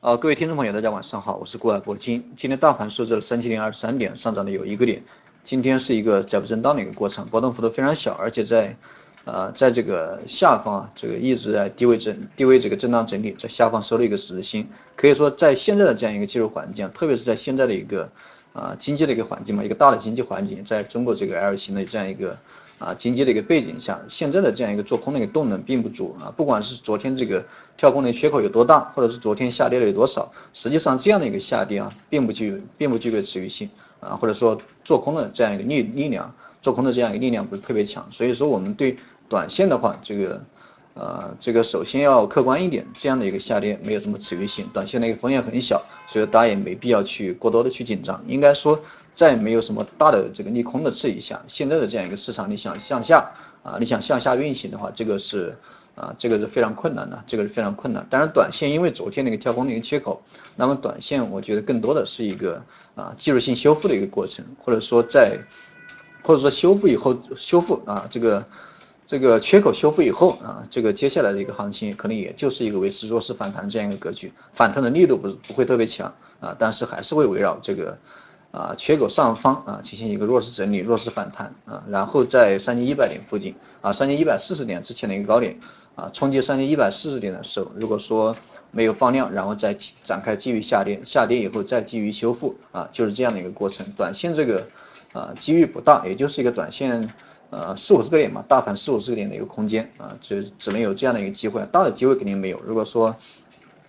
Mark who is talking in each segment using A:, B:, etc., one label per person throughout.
A: 啊，各位听众朋友，大家晚上好，我是郭海博金。今天大盘收在了三七零二十三点，上涨的有一个点。今天是一个窄幅震荡的一个过程，波动幅度非常小，而且在呃在这个下方啊，这个一直在低位震低位这个震荡整理，在下方收了一个十字星。可以说，在现在的这样一个技术环境，特别是在现在的一个啊经济的一个环境嘛，一个大的经济环境，在中国这个 L 型的这样一个。啊，经济的一个背景下，现在的这样一个做空的一个动能并不足啊。不管是昨天这个跳空的缺口有多大，或者是昨天下跌了有多少，实际上这样的一个下跌啊，并不具并不具备持续性啊，或者说做空的这样一个力力量，做空的这样一个力量不是特别强。所以说我们对短线的话，这个呃这个首先要客观一点，这样的一个下跌没有什么持续性，短线的一个风险很小，所以大家也没必要去过多的去紧张。应该说。在没有什么大的这个利空的刺激下，现在的这样一个市场，你想向下啊，你想向下运行的话，这个是啊，这个是非常困难的，这个是非常困难。当然，短线因为昨天那个跳空的一个缺口，那么短线我觉得更多的是一个啊技术性修复的一个过程，或者说在或者说修复以后修复啊这个这个缺口修复以后啊，这个接下来的一个行情可能也就是一个维持弱势反弹这样一个格局，反弹的力度不是不会特别强啊，但是还是会围绕这个。啊，缺口上方啊进行一个弱势整理、弱势反弹啊，然后在三千一百点附近啊，三千一百四十点之前的一个高点啊，冲击三千一百四十点的时候，如果说没有放量，然后再展开继续下跌，下跌以后再继续修复啊，就是这样的一个过程。短线这个啊机遇不大，也就是一个短线呃四五十个点嘛，大盘四五十个点的一个空间啊，只只能有这样的一个机会，大的机会肯定没有。如果说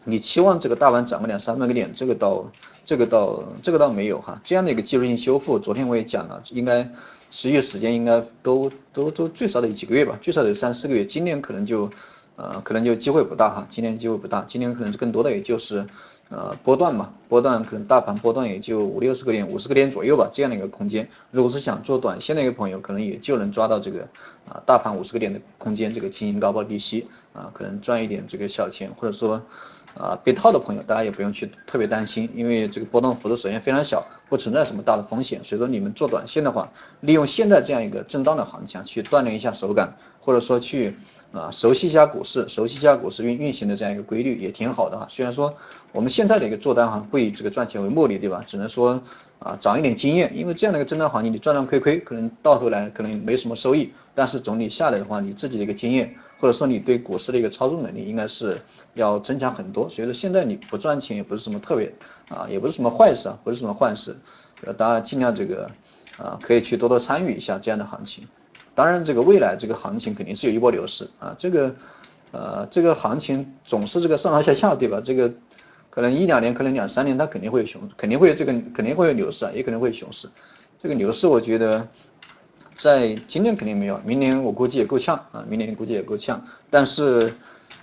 A: 你期望这个大盘涨个两三百个点，这个倒。这个倒这个倒没有哈，这样的一个技术性修复，昨天我也讲了，应该持续时间应该都都都最少得几个月吧，最少得三四个月，今年可能就呃可能就机会不大哈，今年机会不大，今年可能更多的也就是呃波段嘛，波段可能大盘波段也就五六十个点，五十个点左右吧，这样的一个空间，如果是想做短线的一个朋友，可能也就能抓到这个啊大盘五十个点的空间，这个进行高抛低吸啊，可能赚一点这个小钱，或者说。啊，被套的朋友，大家也不用去特别担心，因为这个波动幅度首先非常小，不存在什么大的风险。所以说你们做短线的话，利用现在这样一个震荡的行情去锻炼一下手感，或者说去啊熟悉一下股市，熟悉一下股市运运行的这样一个规律也挺好的哈。虽然说我们现在的一个做单哈不以这个赚钱为目的，对吧？只能说啊长一点经验，因为这样的一个震荡行情你赚赚亏亏，可能到头来可能没什么收益，但是总体下来的话，你自己的一个经验。或者说你对股市的一个操作能力应该是要增强很多，所以说现在你不赚钱也不是什么特别啊，也不是什么坏事啊，不是什么坏事，呃，大家尽量这个啊可以去多多参与一下这样的行情。当然这个未来这个行情肯定是有一波牛市啊，这个呃这个行情总是这个上上下下对吧？这个可能一两年，可能两三年它肯定会有熊，肯定会有这个肯定会有牛市啊，也可能会有熊市。这个牛市我觉得。在今年肯定没有，明年我估计也够呛啊，明年估计也够呛。但是，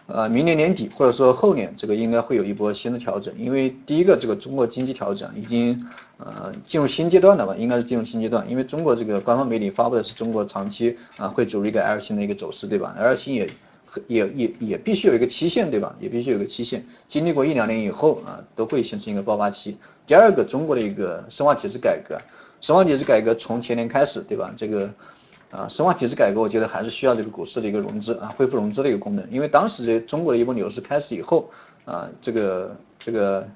A: 呃，明年年底或者说后年，这个应该会有一波新的调整，因为第一个这个中国经济调整已经呃进入新阶段了吧，应该是进入新阶段，因为中国这个官方媒体发布的是中国长期啊会走入一个 L 型的一个走势，对吧？L 型也也也也必须有一个期限，对吧？也必须有一个期限，经历过一两年以后啊，都会形成一个爆发期。第二个，中国的一个深化体制改革。深化体制改革从前年开始，对吧？这个啊，深化体制改革，我觉得还是需要这个股市的一个融资啊，恢复融资的一个功能。因为当时这中国的一波牛市开始以后啊，这个这个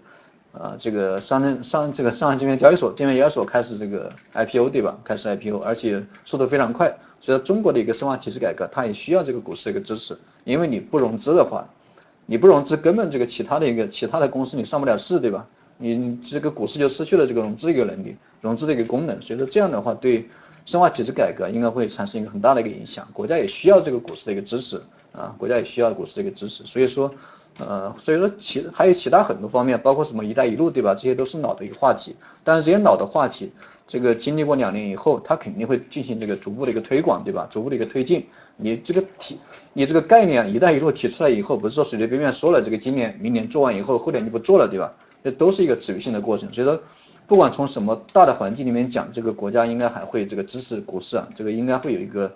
A: 啊，这个上证上这个上海证券交易所、证券交易所开始这个 IPO，对吧？开始 IPO，而且速度非常快。所以中国的一个深化体制改革，它也需要这个股市的一个支持。因为你不融资的话，你不融资，根本这个其他的一个其他的公司你上不了市，对吧？你这个股市就失去了这个融资一个能力，融资的一个功能，所以说这样的话对深化体制改革应该会产生一个很大的一个影响，国家也需要这个股市的一个支持啊，国家也需要股市的一个支持，所以说呃所以说其还有其他很多方面，包括什么一带一路对吧？这些都是老的一个话题，但是这些老的话题，这个经历过两年以后，它肯定会进行这个逐步的一个推广对吧？逐步的一个推进，你这个提你这个概念一带一路提出来以后，不是说随随便便说了这个今年明年做完以后，后年就不做了对吧？这都是一个持续性的过程，所以说，不管从什么大的环境里面讲，这个国家应该还会这个支持股市啊，这个应该会有一个，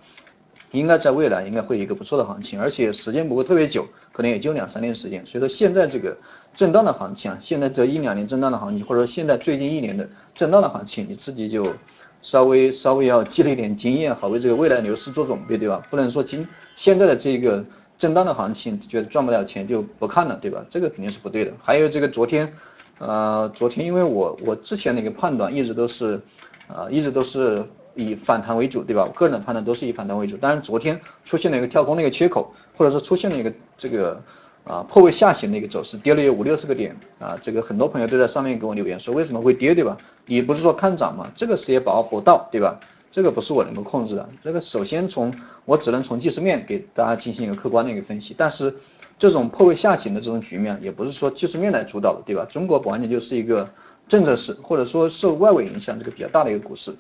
A: 应该在未来应该会有一个不错的行情，而且时间不会特别久，可能也就两三年时间。所以说现在这个震荡的行情啊，现在这一两年震荡的行情，或者说现在最近一年的震荡的行情，你自己就稍微稍微要积累点经验，好为这个未来牛市做准备，对吧？不能说今现在的这个。震荡的行情觉得赚不了钱就不看了，对吧？这个肯定是不对的。还有这个昨天，呃，昨天因为我我之前的一个判断一直都是，呃，一直都是以反弹为主，对吧？我个人的判断都是以反弹为主。但是昨天出现了一个跳空的一个缺口，或者说出现了一个这个啊破位下行的一个走势，跌了有五六十个点啊。这个很多朋友都在上面给我留言说为什么会跌，对吧？也不是说看涨嘛，这个谁也把握不到，对吧？这个不是我能够控制的，这个首先从我只能从技术面给大家进行一个客观的一个分析，但是这种破位下行的这种局面也不是说技术面来主导的，对吧？中国完全就是一个政策市，或者说受外围影响这个比较大的一个股市，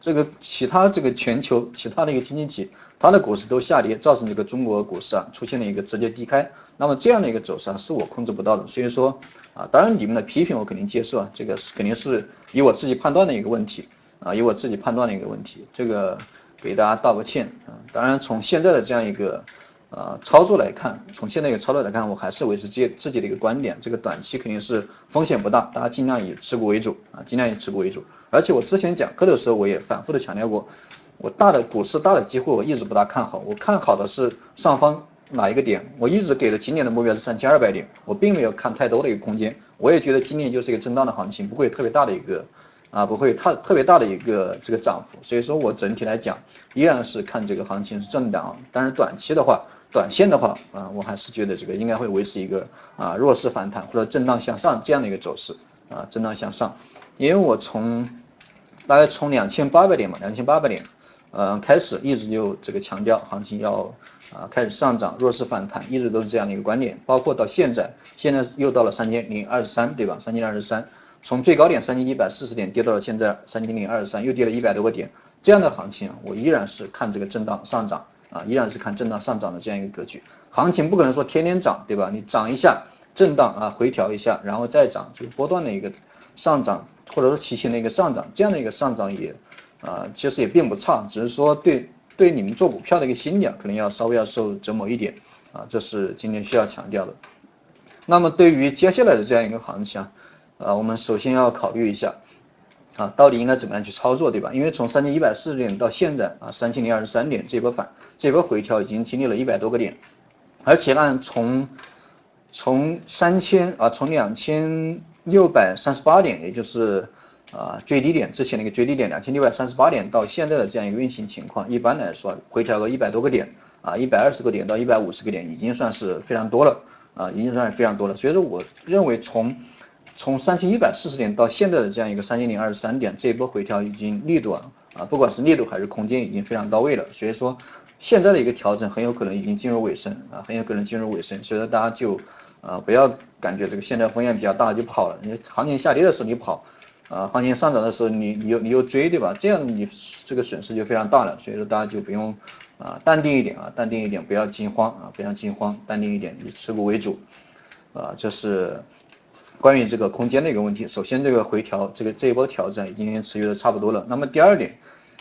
A: 这个其他这个全球其他的一个经济体，它的股市都下跌，造成这个中国股市啊出现了一个直接低开，那么这样的一个走势啊是我控制不到的，所以说啊，当然你们的批评我肯定接受啊，这个是肯定是以我自己判断的一个问题。啊，以我自己判断的一个问题，这个给大家道个歉啊。当然，从现在的这样一个呃操作来看，从现在一个操作来看，我还是维持自己自己的一个观点，这个短期肯定是风险不大，大家尽量以持股为主啊，尽量以持股为主。而且我之前讲课的时候，我也反复的强调过，我大的股市大的机会我一直不大看好，我看好的是上方哪一个点，我一直给的今年的目标是三千二百点，我并没有看太多的一个空间，我也觉得今年就是一个震荡的行情，不会有特别大的一个。啊，不会太特别大的一个这个涨幅，所以说我整体来讲依然是看这个行情是震荡，但是短期的话，短线的话，啊，我还是觉得这个应该会维持一个啊弱势反弹或者震荡向上这样的一个走势，啊，震荡向上，因为我从大概从两千八百点嘛，两千八百点，呃开始一直就这个强调行情要啊开始上涨，弱势反弹，一直都是这样的一个观点，包括到现在，现在又到了三千零二十三，对吧？三千零二十三。从最高点三千一百四十点跌到了现在三千零二十三，又跌了一百多个点，这样的行情我依然是看这个震荡上涨啊，依然是看震荡上涨的这样一个格局。行情不可能说天天涨，对吧？你涨一下，震荡啊，回调一下，然后再涨，就是波段的一个上涨，或者说提前的一个上涨，这样的一个上涨也啊，其实也并不差，只是说对对你们做股票的一个心理啊，可能要稍微要受折磨一点啊，这是今天需要强调的。那么对于接下来的这样一个行情啊。啊，我们首先要考虑一下，啊，到底应该怎么样去操作，对吧？因为从三千一百四十点到现在啊，三千零二十三点这波反这波回调已经经历了一百多个点，而且按从从三千啊，从两千六百三十八点，也就是啊最低点之前的一个最低点两千六百三十八点到现在的这样一个运行情况，一般来说回调个一百多个点啊，一百二十个点到一百五十个点已经算是非常多了啊，已经算是非常多了。所以说，我认为从从三千一百四十点到现在的这样一个三千零二十三点，这一波回调已经力度啊啊，不管是力度还是空间已经非常到位了。所以说现在的一个调整很有可能已经进入尾声啊，很有可能进入尾声。所以说大家就啊不要感觉这个现在风险比较大就跑了。你行情下跌的时候你跑啊，行情上涨的时候你你又你又追对吧？这样你这个损失就非常大了。所以说大家就不用啊淡定一点啊，淡定一点，不要惊慌啊，不要惊慌，淡定一点，以持股为主啊，这是。关于这个空间的一个问题，首先这个回调，这个这一波调整已经持续的差不多了。那么第二点，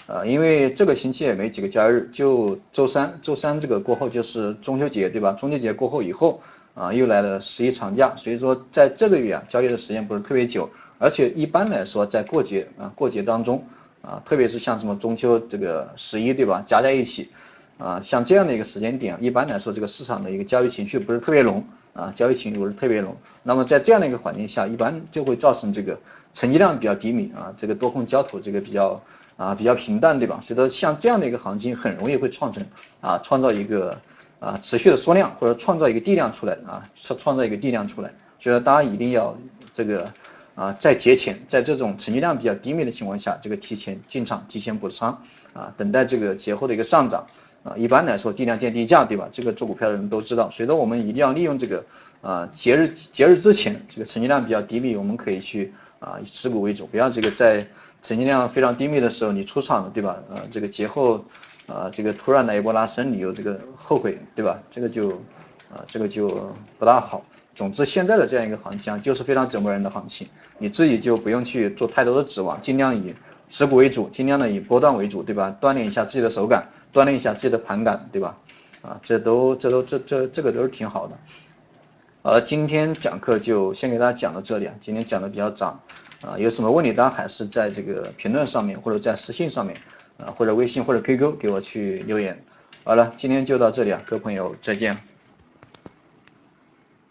A: 呃，因为这个星期也没几个交易日，就周三，周三这个过后就是中秋节，对吧？中秋节过后以后，啊，又来了十一长假，所以说在这个月啊，交易的时间不是特别久，而且一般来说在过节啊，过节当中啊，特别是像什么中秋这个十一，对吧？加在一起，啊，像这样的一个时间点，一般来说这个市场的一个交易情绪不是特别浓。啊，交易情绪不是特别浓，那么在这样的一个环境下，一般就会造成这个成交量比较低迷啊，这个多空交投这个比较啊比较平淡，对吧？所以说像这样的一个行情，很容易会创成啊创造一个啊持续的缩量或者创造一个地量出来啊，创创造一个地量出来，所以说大家一定要这个啊在节前，在这种成交量比较低迷的情况下，这个提前进场，提前补仓啊，等待这个节后的一个上涨。啊，一般来说低量见低价，对吧？这个做股票的人都知道，所以说我们一定要利用这个啊节日节日之前这个成交量比较低迷，我们可以去啊以持股为主，不要这个在成交量非常低迷的时候你出场了，对吧？呃，这个节后啊这个突然来一波拉升，你又这个后悔，对吧？这个就啊这个就不大好。总之现在的这样一个行情啊就是非常折磨人的行情，你自己就不用去做太多的指望，尽量以持股为主，尽量的以波段为主，对吧？锻炼一下自己的手感。锻炼一下自己的盘感，对吧？啊，这都这都这这这个都是挺好的。好了，今天讲课就先给大家讲到这里啊。今天讲的比较早啊，有什么问题大家还是在这个评论上面或者在私信上面啊，或者微信或者 QQ 给我去留言好了，今天就到这里啊，各位朋友再见。